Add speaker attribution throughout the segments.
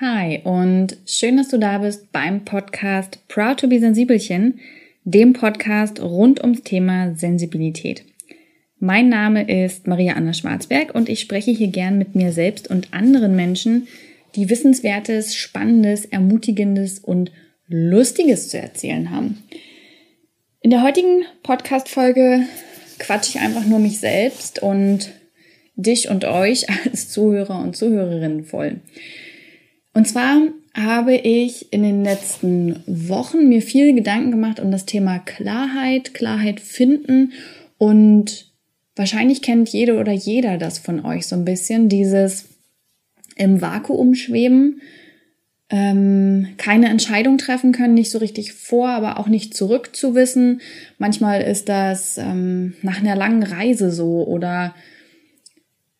Speaker 1: Hi und schön, dass du da bist beim Podcast Proud to be Sensibelchen, dem Podcast rund ums Thema Sensibilität. Mein Name ist Maria Anna Schwarzberg und ich spreche hier gern mit mir selbst und anderen Menschen, die Wissenswertes, Spannendes, Ermutigendes und Lustiges zu erzählen haben. In der heutigen Podcast-Folge quatsche ich einfach nur mich selbst und dich und euch als Zuhörer und Zuhörerinnen voll. Und zwar habe ich in den letzten Wochen mir viel Gedanken gemacht um das Thema Klarheit, Klarheit finden und wahrscheinlich kennt jede oder jeder das von euch so ein bisschen, dieses im Vakuum schweben, ähm, keine Entscheidung treffen können, nicht so richtig vor, aber auch nicht zurück zu wissen. Manchmal ist das ähm, nach einer langen Reise so oder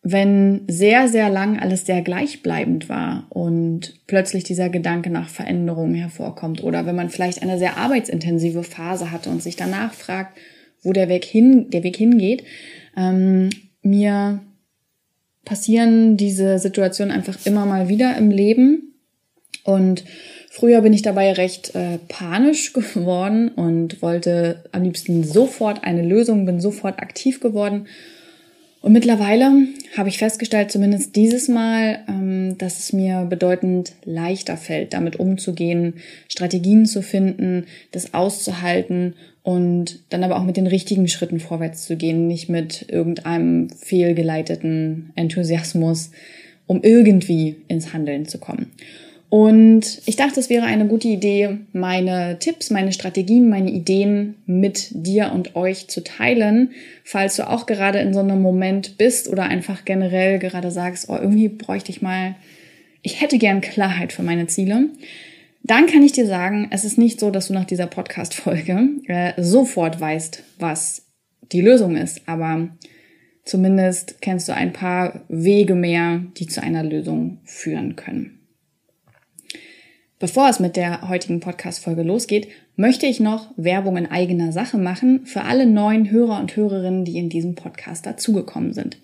Speaker 1: wenn sehr, sehr lang alles sehr gleichbleibend war und plötzlich dieser Gedanke nach Veränderung hervorkommt oder wenn man vielleicht eine sehr arbeitsintensive Phase hatte und sich danach fragt, wo der Weg hin, der Weg hingeht, ähm, mir passieren diese Situationen einfach immer mal wieder im Leben. Und früher bin ich dabei recht äh, panisch geworden und wollte am liebsten sofort eine Lösung, bin sofort aktiv geworden und mittlerweile habe ich festgestellt, zumindest dieses Mal, ähm, dass es mir bedeutend leichter fällt, damit umzugehen, Strategien zu finden, das auszuhalten und dann aber auch mit den richtigen Schritten vorwärts zu gehen, nicht mit irgendeinem fehlgeleiteten Enthusiasmus, um irgendwie ins Handeln zu kommen. Und ich dachte, es wäre eine gute Idee, meine Tipps, meine Strategien, meine Ideen mit dir und euch zu teilen, falls du auch gerade in so einem Moment bist oder einfach generell gerade sagst, oh, irgendwie bräuchte ich mal, ich hätte gern Klarheit für meine Ziele. Dann kann ich dir sagen, es ist nicht so, dass du nach dieser Podcast-Folge äh, sofort weißt, was die Lösung ist, aber zumindest kennst du ein paar Wege mehr, die zu einer Lösung führen können. Bevor es mit der heutigen Podcast-Folge losgeht, möchte ich noch Werbung in eigener Sache machen für alle neuen Hörer und Hörerinnen, die in diesem Podcast dazugekommen sind.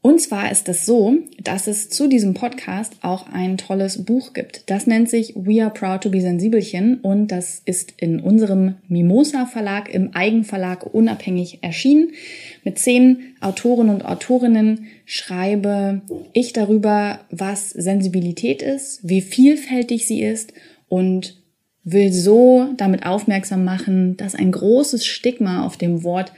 Speaker 1: Und zwar ist es so, dass es zu diesem Podcast auch ein tolles Buch gibt. Das nennt sich We Are Proud to be Sensibelchen und das ist in unserem Mimosa Verlag im Eigenverlag unabhängig erschienen. Mit zehn Autoren und Autorinnen schreibe ich darüber, was Sensibilität ist, wie vielfältig sie ist und will so damit aufmerksam machen, dass ein großes Stigma auf dem Wort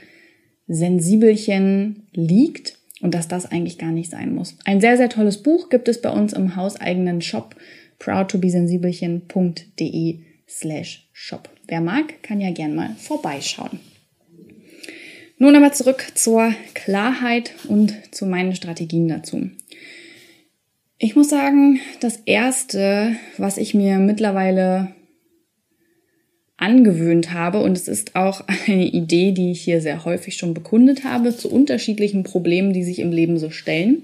Speaker 1: Sensibelchen liegt und dass das eigentlich gar nicht sein muss. Ein sehr, sehr tolles Buch gibt es bei uns im hauseigenen Shop proudtobesensibelchen.de slash shop. Wer mag, kann ja gern mal vorbeischauen. Nun aber zurück zur Klarheit und zu meinen Strategien dazu. Ich muss sagen, das erste, was ich mir mittlerweile angewöhnt habe. Und es ist auch eine Idee, die ich hier sehr häufig schon bekundet habe, zu unterschiedlichen Problemen, die sich im Leben so stellen.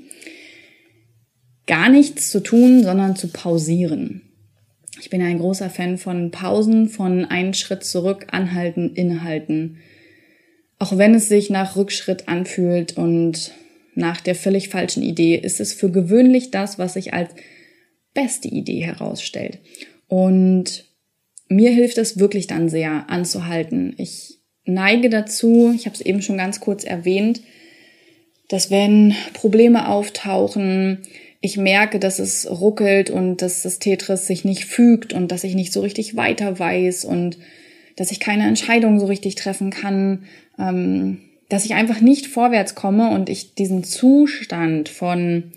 Speaker 1: Gar nichts zu tun, sondern zu pausieren. Ich bin ein großer Fan von Pausen, von einen Schritt zurück, anhalten, innehalten. Auch wenn es sich nach Rückschritt anfühlt und nach der völlig falschen Idee, ist es für gewöhnlich das, was sich als beste Idee herausstellt. Und mir hilft es wirklich dann sehr anzuhalten. Ich neige dazu, ich habe es eben schon ganz kurz erwähnt, dass wenn Probleme auftauchen, ich merke, dass es ruckelt und dass das Tetris sich nicht fügt und dass ich nicht so richtig weiter weiß und dass ich keine Entscheidung so richtig treffen kann, ähm, dass ich einfach nicht vorwärts komme und ich diesen Zustand von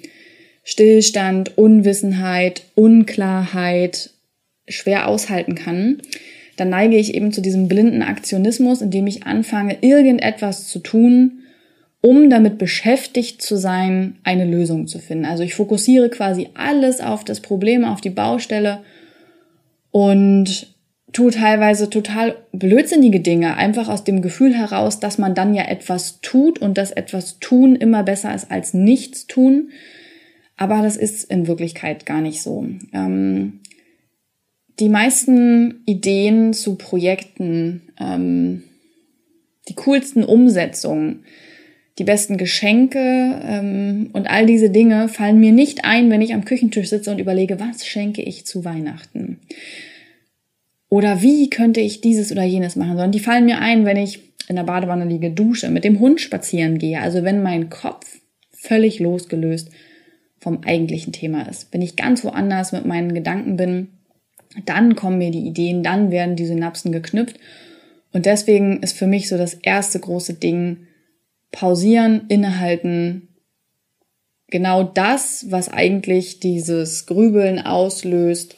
Speaker 1: Stillstand, Unwissenheit, Unklarheit schwer aushalten kann, dann neige ich eben zu diesem blinden Aktionismus, indem ich anfange, irgendetwas zu tun, um damit beschäftigt zu sein, eine Lösung zu finden. Also ich fokussiere quasi alles auf das Problem, auf die Baustelle und tue teilweise total blödsinnige Dinge, einfach aus dem Gefühl heraus, dass man dann ja etwas tut und dass etwas tun immer besser ist als nichts tun. Aber das ist in Wirklichkeit gar nicht so. Ähm, die meisten Ideen zu Projekten, ähm, die coolsten Umsetzungen, die besten Geschenke ähm, und all diese Dinge fallen mir nicht ein, wenn ich am Küchentisch sitze und überlege, was schenke ich zu Weihnachten? Oder wie könnte ich dieses oder jenes machen? Sondern die fallen mir ein, wenn ich in der Badewanne liege, dusche, mit dem Hund spazieren gehe. Also wenn mein Kopf völlig losgelöst vom eigentlichen Thema ist. Wenn ich ganz woanders mit meinen Gedanken bin, dann kommen mir die Ideen, dann werden die Synapsen geknüpft. Und deswegen ist für mich so das erste große Ding, pausieren, innehalten, genau das, was eigentlich dieses Grübeln auslöst,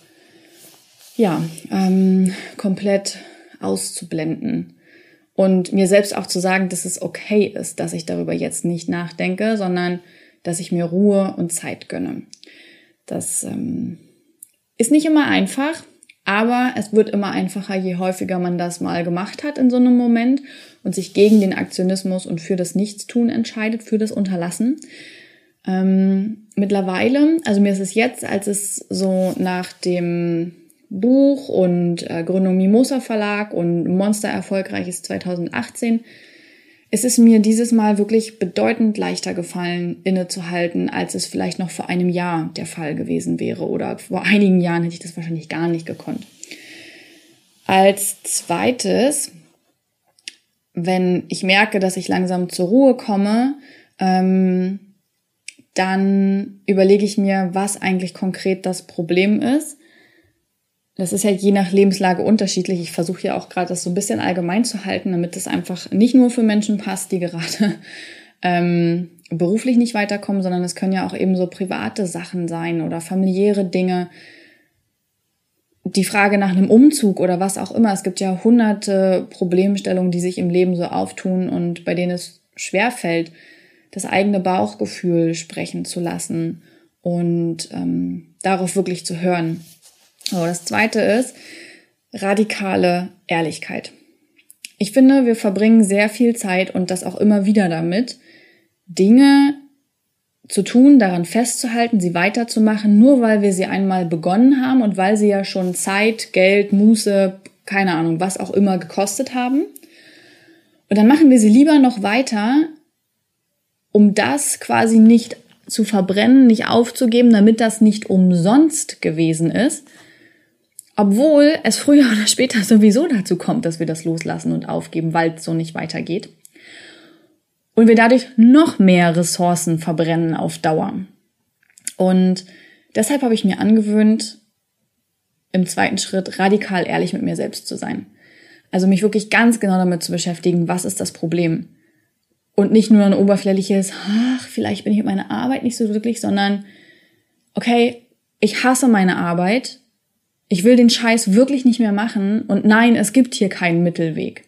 Speaker 1: ja, ähm, komplett auszublenden. Und mir selbst auch zu sagen, dass es okay ist, dass ich darüber jetzt nicht nachdenke, sondern dass ich mir Ruhe und Zeit gönne. Das ähm, ist nicht immer einfach, aber es wird immer einfacher, je häufiger man das mal gemacht hat in so einem Moment und sich gegen den Aktionismus und für das Nichtstun entscheidet, für das Unterlassen. Ähm, mittlerweile, also mir ist es jetzt, als es so nach dem Buch und äh, Gründung Mimosa Verlag und Monster erfolgreich ist 2018, es ist mir dieses Mal wirklich bedeutend leichter gefallen, innezuhalten, als es vielleicht noch vor einem Jahr der Fall gewesen wäre oder vor einigen Jahren hätte ich das wahrscheinlich gar nicht gekonnt. Als zweites, wenn ich merke, dass ich langsam zur Ruhe komme, ähm, dann überlege ich mir, was eigentlich konkret das Problem ist das ist ja je nach Lebenslage unterschiedlich. Ich versuche ja auch gerade das so ein bisschen allgemein zu halten, damit es einfach nicht nur für Menschen passt, die gerade ähm, beruflich nicht weiterkommen, sondern es können ja auch eben so private Sachen sein oder familiäre Dinge. Die Frage nach einem Umzug oder was auch immer. Es gibt ja hunderte Problemstellungen, die sich im Leben so auftun und bei denen es schwerfällt, das eigene Bauchgefühl sprechen zu lassen und ähm, darauf wirklich zu hören. So, das zweite ist radikale Ehrlichkeit. Ich finde, wir verbringen sehr viel Zeit und das auch immer wieder damit, Dinge zu tun, daran festzuhalten, sie weiterzumachen, nur weil wir sie einmal begonnen haben und weil sie ja schon Zeit, Geld, Muße, keine Ahnung, was auch immer gekostet haben. Und dann machen wir sie lieber noch weiter, um das quasi nicht zu verbrennen, nicht aufzugeben, damit das nicht umsonst gewesen ist, obwohl es früher oder später sowieso dazu kommt, dass wir das loslassen und aufgeben, weil es so nicht weitergeht. Und wir dadurch noch mehr Ressourcen verbrennen auf Dauer. Und deshalb habe ich mir angewöhnt, im zweiten Schritt radikal ehrlich mit mir selbst zu sein. Also mich wirklich ganz genau damit zu beschäftigen, was ist das Problem? Und nicht nur ein oberflächliches, ach, vielleicht bin ich mit meiner Arbeit nicht so glücklich, sondern, okay, ich hasse meine Arbeit ich will den Scheiß wirklich nicht mehr machen und nein, es gibt hier keinen Mittelweg.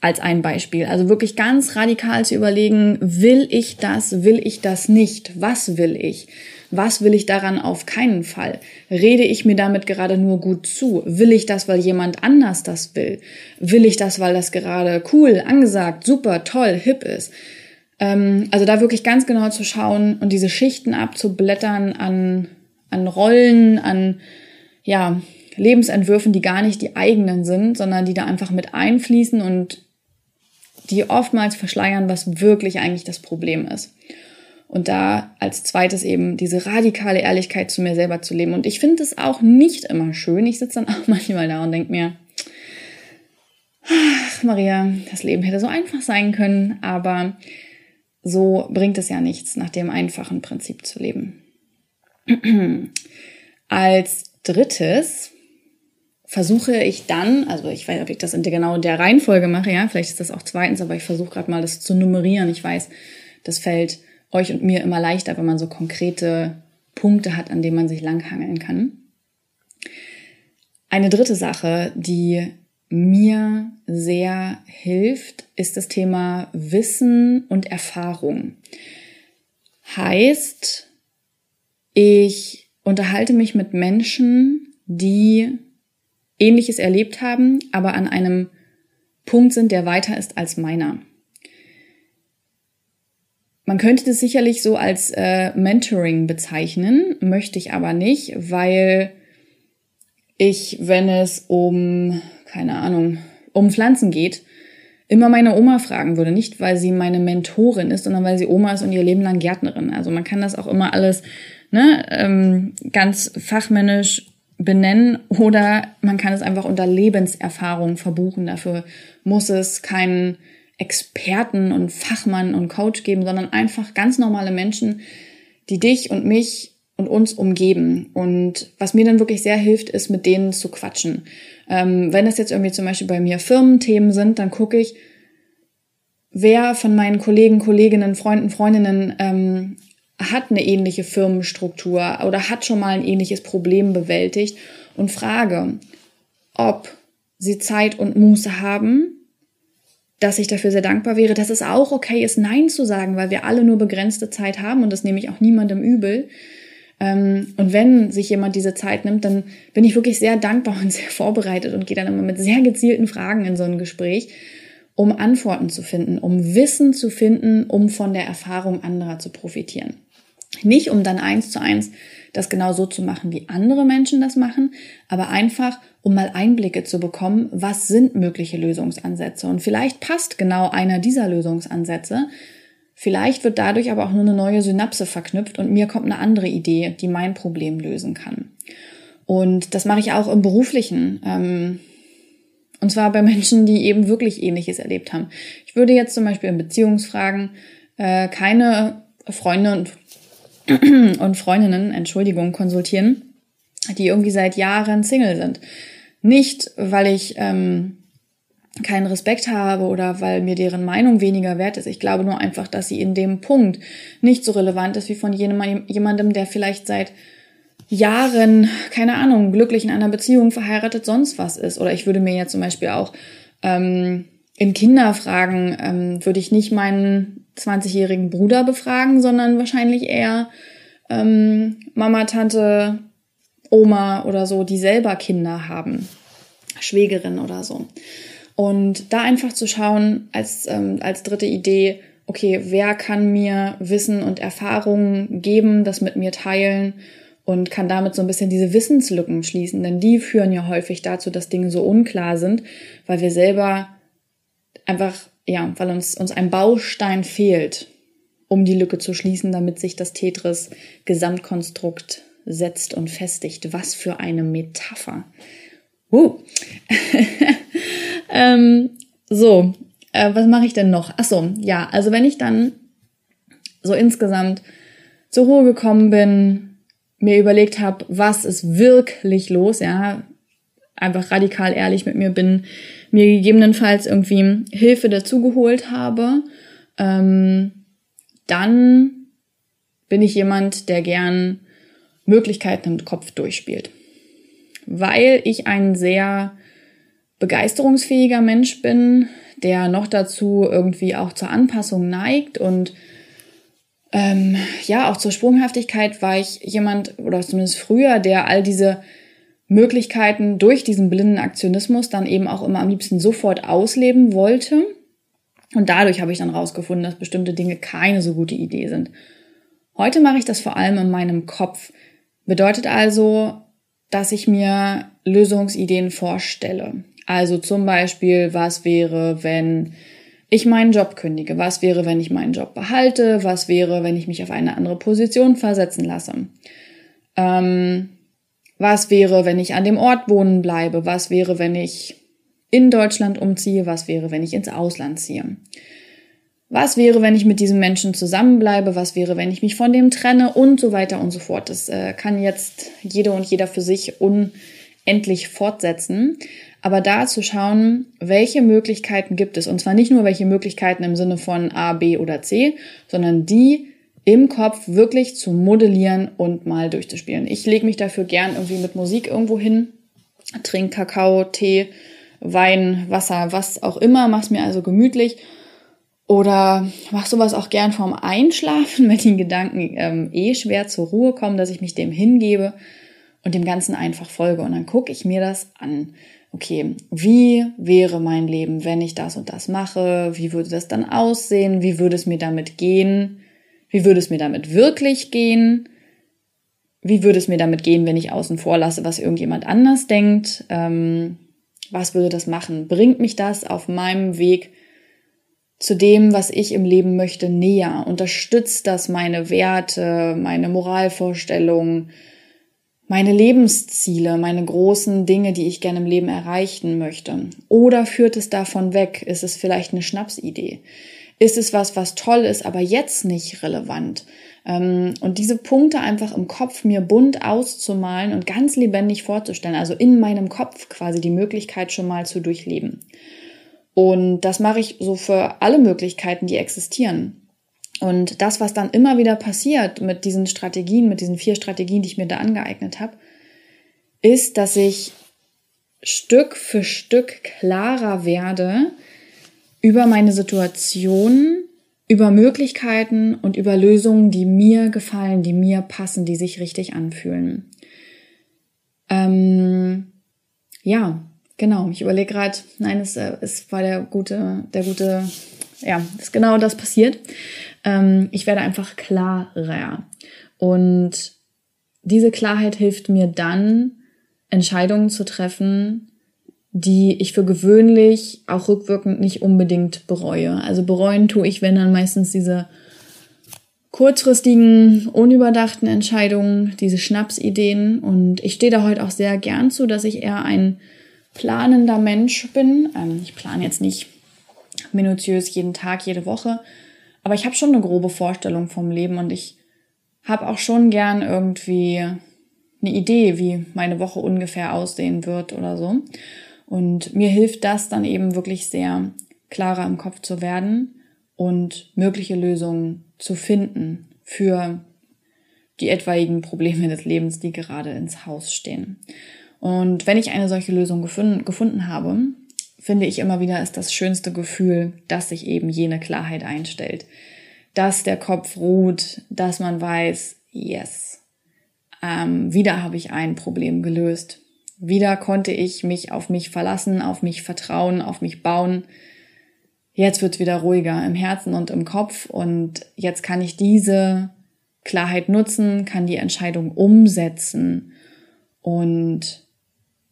Speaker 1: Als ein Beispiel. Also wirklich ganz radikal zu überlegen, will ich das, will ich das nicht? Was will ich? Was will ich daran auf keinen Fall? Rede ich mir damit gerade nur gut zu? Will ich das, weil jemand anders das will? Will ich das, weil das gerade cool, angesagt, super, toll, hip ist? Ähm, also da wirklich ganz genau zu schauen und diese Schichten abzublättern an, an Rollen, an ja, Lebensentwürfen, die gar nicht die eigenen sind, sondern die da einfach mit einfließen und die oftmals verschleiern, was wirklich eigentlich das Problem ist. Und da als zweites eben diese radikale Ehrlichkeit zu mir selber zu leben. Und ich finde es auch nicht immer schön. Ich sitze dann auch manchmal da und denke mir, ach, Maria, das Leben hätte so einfach sein können, aber so bringt es ja nichts, nach dem einfachen Prinzip zu leben. Als drittes versuche ich dann, also ich weiß nicht, ob ich das in der genau in der Reihenfolge mache, ja, vielleicht ist das auch zweitens, aber ich versuche gerade mal das zu nummerieren. Ich weiß, das fällt euch und mir immer leichter, wenn man so konkrete Punkte hat, an denen man sich langhangeln kann. Eine dritte Sache, die mir sehr hilft, ist das Thema Wissen und Erfahrung. Heißt, ich unterhalte mich mit Menschen, die Ähnliches erlebt haben, aber an einem Punkt sind, der weiter ist als meiner. Man könnte das sicherlich so als äh, Mentoring bezeichnen, möchte ich aber nicht, weil ich, wenn es um, keine Ahnung, um Pflanzen geht, immer meine Oma fragen würde. Nicht, weil sie meine Mentorin ist, sondern weil sie Oma ist und ihr Leben lang Gärtnerin. Also man kann das auch immer alles ne, ähm, ganz fachmännisch benennen oder man kann es einfach unter Lebenserfahrung verbuchen. Dafür muss es keinen Experten und Fachmann und Coach geben, sondern einfach ganz normale Menschen, die dich und mich und uns umgeben. Und was mir dann wirklich sehr hilft, ist mit denen zu quatschen. Ähm, wenn es jetzt irgendwie zum Beispiel bei mir Firmenthemen sind, dann gucke ich, wer von meinen Kollegen, Kolleginnen, Freunden, Freundinnen ähm, hat eine ähnliche Firmenstruktur oder hat schon mal ein ähnliches Problem bewältigt und frage, ob sie Zeit und Muße haben, dass ich dafür sehr dankbar wäre, dass es auch okay ist, Nein zu sagen, weil wir alle nur begrenzte Zeit haben und das nehme ich auch niemandem übel. Ähm, und wenn sich jemand diese Zeit nimmt, dann bin ich wirklich sehr dankbar und sehr vorbereitet und gehe dann immer mit sehr gezielten Fragen in so ein Gespräch, um Antworten zu finden, um Wissen zu finden, um von der Erfahrung anderer zu profitieren. Nicht um dann eins zu eins das genau so zu machen, wie andere Menschen das machen, aber einfach, um mal Einblicke zu bekommen, was sind mögliche Lösungsansätze. Und vielleicht passt genau einer dieser Lösungsansätze. Vielleicht wird dadurch aber auch nur eine neue Synapse verknüpft und mir kommt eine andere Idee, die mein Problem lösen kann. Und das mache ich auch im beruflichen. Ähm, und zwar bei Menschen, die eben wirklich Ähnliches erlebt haben. Ich würde jetzt zum Beispiel in Beziehungsfragen äh, keine Freunde und und Freundinnen, Entschuldigung, konsultieren, die irgendwie seit Jahren Single sind. Nicht, weil ich ähm, keinen Respekt habe oder weil mir deren Meinung weniger wert ist. Ich glaube nur einfach, dass sie in dem Punkt nicht so relevant ist wie von jenem, jemandem, der vielleicht seit Jahren, keine Ahnung, glücklich in einer Beziehung verheiratet, sonst was ist. Oder ich würde mir ja zum Beispiel auch ähm, in Kinderfragen, ähm, würde ich nicht meinen 20-jährigen Bruder befragen, sondern wahrscheinlich eher ähm, Mama, Tante, Oma oder so, die selber Kinder haben, Schwägerin oder so. Und da einfach zu schauen als, ähm, als dritte Idee, okay, wer kann mir Wissen und Erfahrungen geben, das mit mir teilen und kann damit so ein bisschen diese Wissenslücken schließen, denn die führen ja häufig dazu, dass Dinge so unklar sind, weil wir selber einfach ja, weil uns, uns ein Baustein fehlt, um die Lücke zu schließen, damit sich das Tetris-Gesamtkonstrukt setzt und festigt. Was für eine Metapher. Uh. ähm, so, äh, was mache ich denn noch? Ach so, ja, also wenn ich dann so insgesamt zur Ruhe gekommen bin, mir überlegt habe, was ist wirklich los, ja, einfach radikal ehrlich mit mir bin, mir gegebenenfalls irgendwie Hilfe dazugeholt habe, ähm, dann bin ich jemand, der gern Möglichkeiten im Kopf durchspielt. Weil ich ein sehr begeisterungsfähiger Mensch bin, der noch dazu irgendwie auch zur Anpassung neigt und ähm, ja, auch zur Sprunghaftigkeit war ich jemand, oder zumindest früher, der all diese Möglichkeiten durch diesen blinden Aktionismus dann eben auch immer am liebsten sofort ausleben wollte. Und dadurch habe ich dann rausgefunden, dass bestimmte Dinge keine so gute Idee sind. Heute mache ich das vor allem in meinem Kopf. Bedeutet also, dass ich mir Lösungsideen vorstelle. Also zum Beispiel, was wäre, wenn ich meinen Job kündige? Was wäre, wenn ich meinen Job behalte? Was wäre, wenn ich mich auf eine andere Position versetzen lasse? Ähm, was wäre, wenn ich an dem Ort wohnen bleibe? Was wäre, wenn ich in Deutschland umziehe? Was wäre, wenn ich ins Ausland ziehe? Was wäre, wenn ich mit diesem Menschen zusammenbleibe? Was wäre, wenn ich mich von dem trenne? Und so weiter und so fort. Das äh, kann jetzt jede und jeder für sich unendlich fortsetzen. Aber da zu schauen, welche Möglichkeiten gibt es? Und zwar nicht nur welche Möglichkeiten im Sinne von A, B oder C, sondern die, im Kopf wirklich zu modellieren und mal durchzuspielen. Ich lege mich dafür gern irgendwie mit Musik irgendwo hin, trinke Kakao, Tee, Wein, Wasser, was auch immer, mach's mir also gemütlich. Oder mach sowas auch gern vorm Einschlafen, wenn die Gedanken ähm, eh schwer zur Ruhe kommen, dass ich mich dem hingebe und dem Ganzen einfach folge. Und dann gucke ich mir das an. Okay, wie wäre mein Leben, wenn ich das und das mache? Wie würde das dann aussehen? Wie würde es mir damit gehen? Wie würde es mir damit wirklich gehen? Wie würde es mir damit gehen, wenn ich außen vor lasse, was irgendjemand anders denkt? Ähm, was würde das machen? Bringt mich das auf meinem Weg zu dem, was ich im Leben möchte, näher? Unterstützt das meine Werte, meine Moralvorstellungen, meine Lebensziele, meine großen Dinge, die ich gerne im Leben erreichen möchte? Oder führt es davon weg? Ist es vielleicht eine Schnapsidee? Ist es was, was toll ist, aber jetzt nicht relevant? Ähm, und diese Punkte einfach im Kopf mir bunt auszumalen und ganz lebendig vorzustellen, also in meinem Kopf quasi die Möglichkeit schon mal zu durchleben. Und das mache ich so für alle Möglichkeiten, die existieren. Und das, was dann immer wieder passiert mit diesen Strategien, mit diesen vier Strategien, die ich mir da angeeignet habe, ist, dass ich Stück für Stück klarer werde über meine Situation, über Möglichkeiten und über Lösungen, die mir gefallen, die mir passen, die sich richtig anfühlen. Ähm, ja, genau. Ich überlege gerade, nein, es, äh, es war der gute, der gute, ja, ist genau das passiert. Ähm, ich werde einfach klarer. Und diese Klarheit hilft mir dann, Entscheidungen zu treffen, die ich für gewöhnlich auch rückwirkend nicht unbedingt bereue. Also bereuen tue ich, wenn dann meistens diese kurzfristigen, unüberdachten Entscheidungen, diese Schnapsideen. Und ich stehe da heute auch sehr gern zu, dass ich eher ein planender Mensch bin. Ähm, ich plane jetzt nicht minutiös jeden Tag, jede Woche, aber ich habe schon eine grobe Vorstellung vom Leben und ich habe auch schon gern irgendwie eine Idee, wie meine Woche ungefähr aussehen wird oder so. Und mir hilft das dann eben wirklich sehr, klarer im Kopf zu werden und mögliche Lösungen zu finden für die etwaigen Probleme des Lebens, die gerade ins Haus stehen. Und wenn ich eine solche Lösung gefunden, habe, finde ich immer wieder, ist das schönste Gefühl, dass sich eben jene Klarheit einstellt. Dass der Kopf ruht, dass man weiß, yes, ähm, wieder habe ich ein Problem gelöst. Wieder konnte ich mich auf mich verlassen, auf mich vertrauen, auf mich bauen. Jetzt wird es wieder ruhiger im Herzen und im Kopf und jetzt kann ich diese Klarheit nutzen, kann die Entscheidung umsetzen und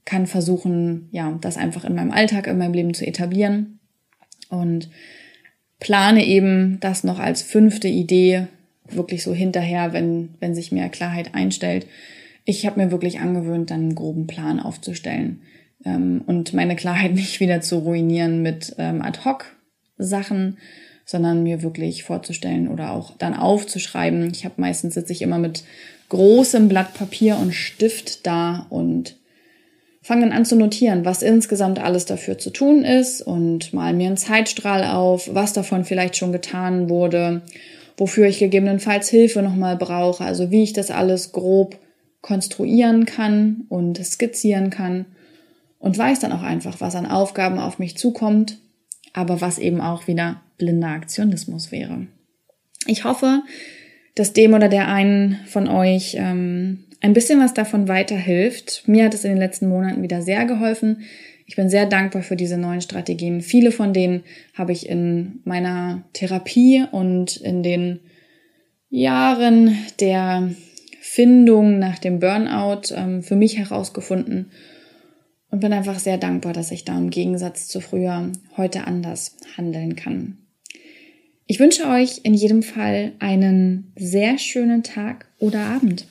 Speaker 1: kann versuchen, ja, das einfach in meinem Alltag, in meinem Leben zu etablieren und plane eben das noch als fünfte Idee wirklich so hinterher, wenn, wenn sich mehr Klarheit einstellt. Ich habe mir wirklich angewöhnt, dann einen groben Plan aufzustellen ähm, und meine Klarheit nicht wieder zu ruinieren mit ähm, Ad-Hoc-Sachen, sondern mir wirklich vorzustellen oder auch dann aufzuschreiben. Ich habe meistens sitze ich immer mit großem Blatt Papier und Stift da und fange dann an zu notieren, was insgesamt alles dafür zu tun ist und mal mir einen Zeitstrahl auf, was davon vielleicht schon getan wurde, wofür ich gegebenenfalls Hilfe nochmal brauche, also wie ich das alles grob konstruieren kann und skizzieren kann und weiß dann auch einfach, was an Aufgaben auf mich zukommt, aber was eben auch wieder blinder Aktionismus wäre. Ich hoffe, dass dem oder der einen von euch ähm, ein bisschen was davon weiterhilft. Mir hat es in den letzten Monaten wieder sehr geholfen. Ich bin sehr dankbar für diese neuen Strategien. Viele von denen habe ich in meiner Therapie und in den Jahren der Findung nach dem Burnout ähm, für mich herausgefunden und bin einfach sehr dankbar, dass ich da im Gegensatz zu früher heute anders handeln kann. Ich wünsche euch in jedem Fall einen sehr schönen Tag oder Abend.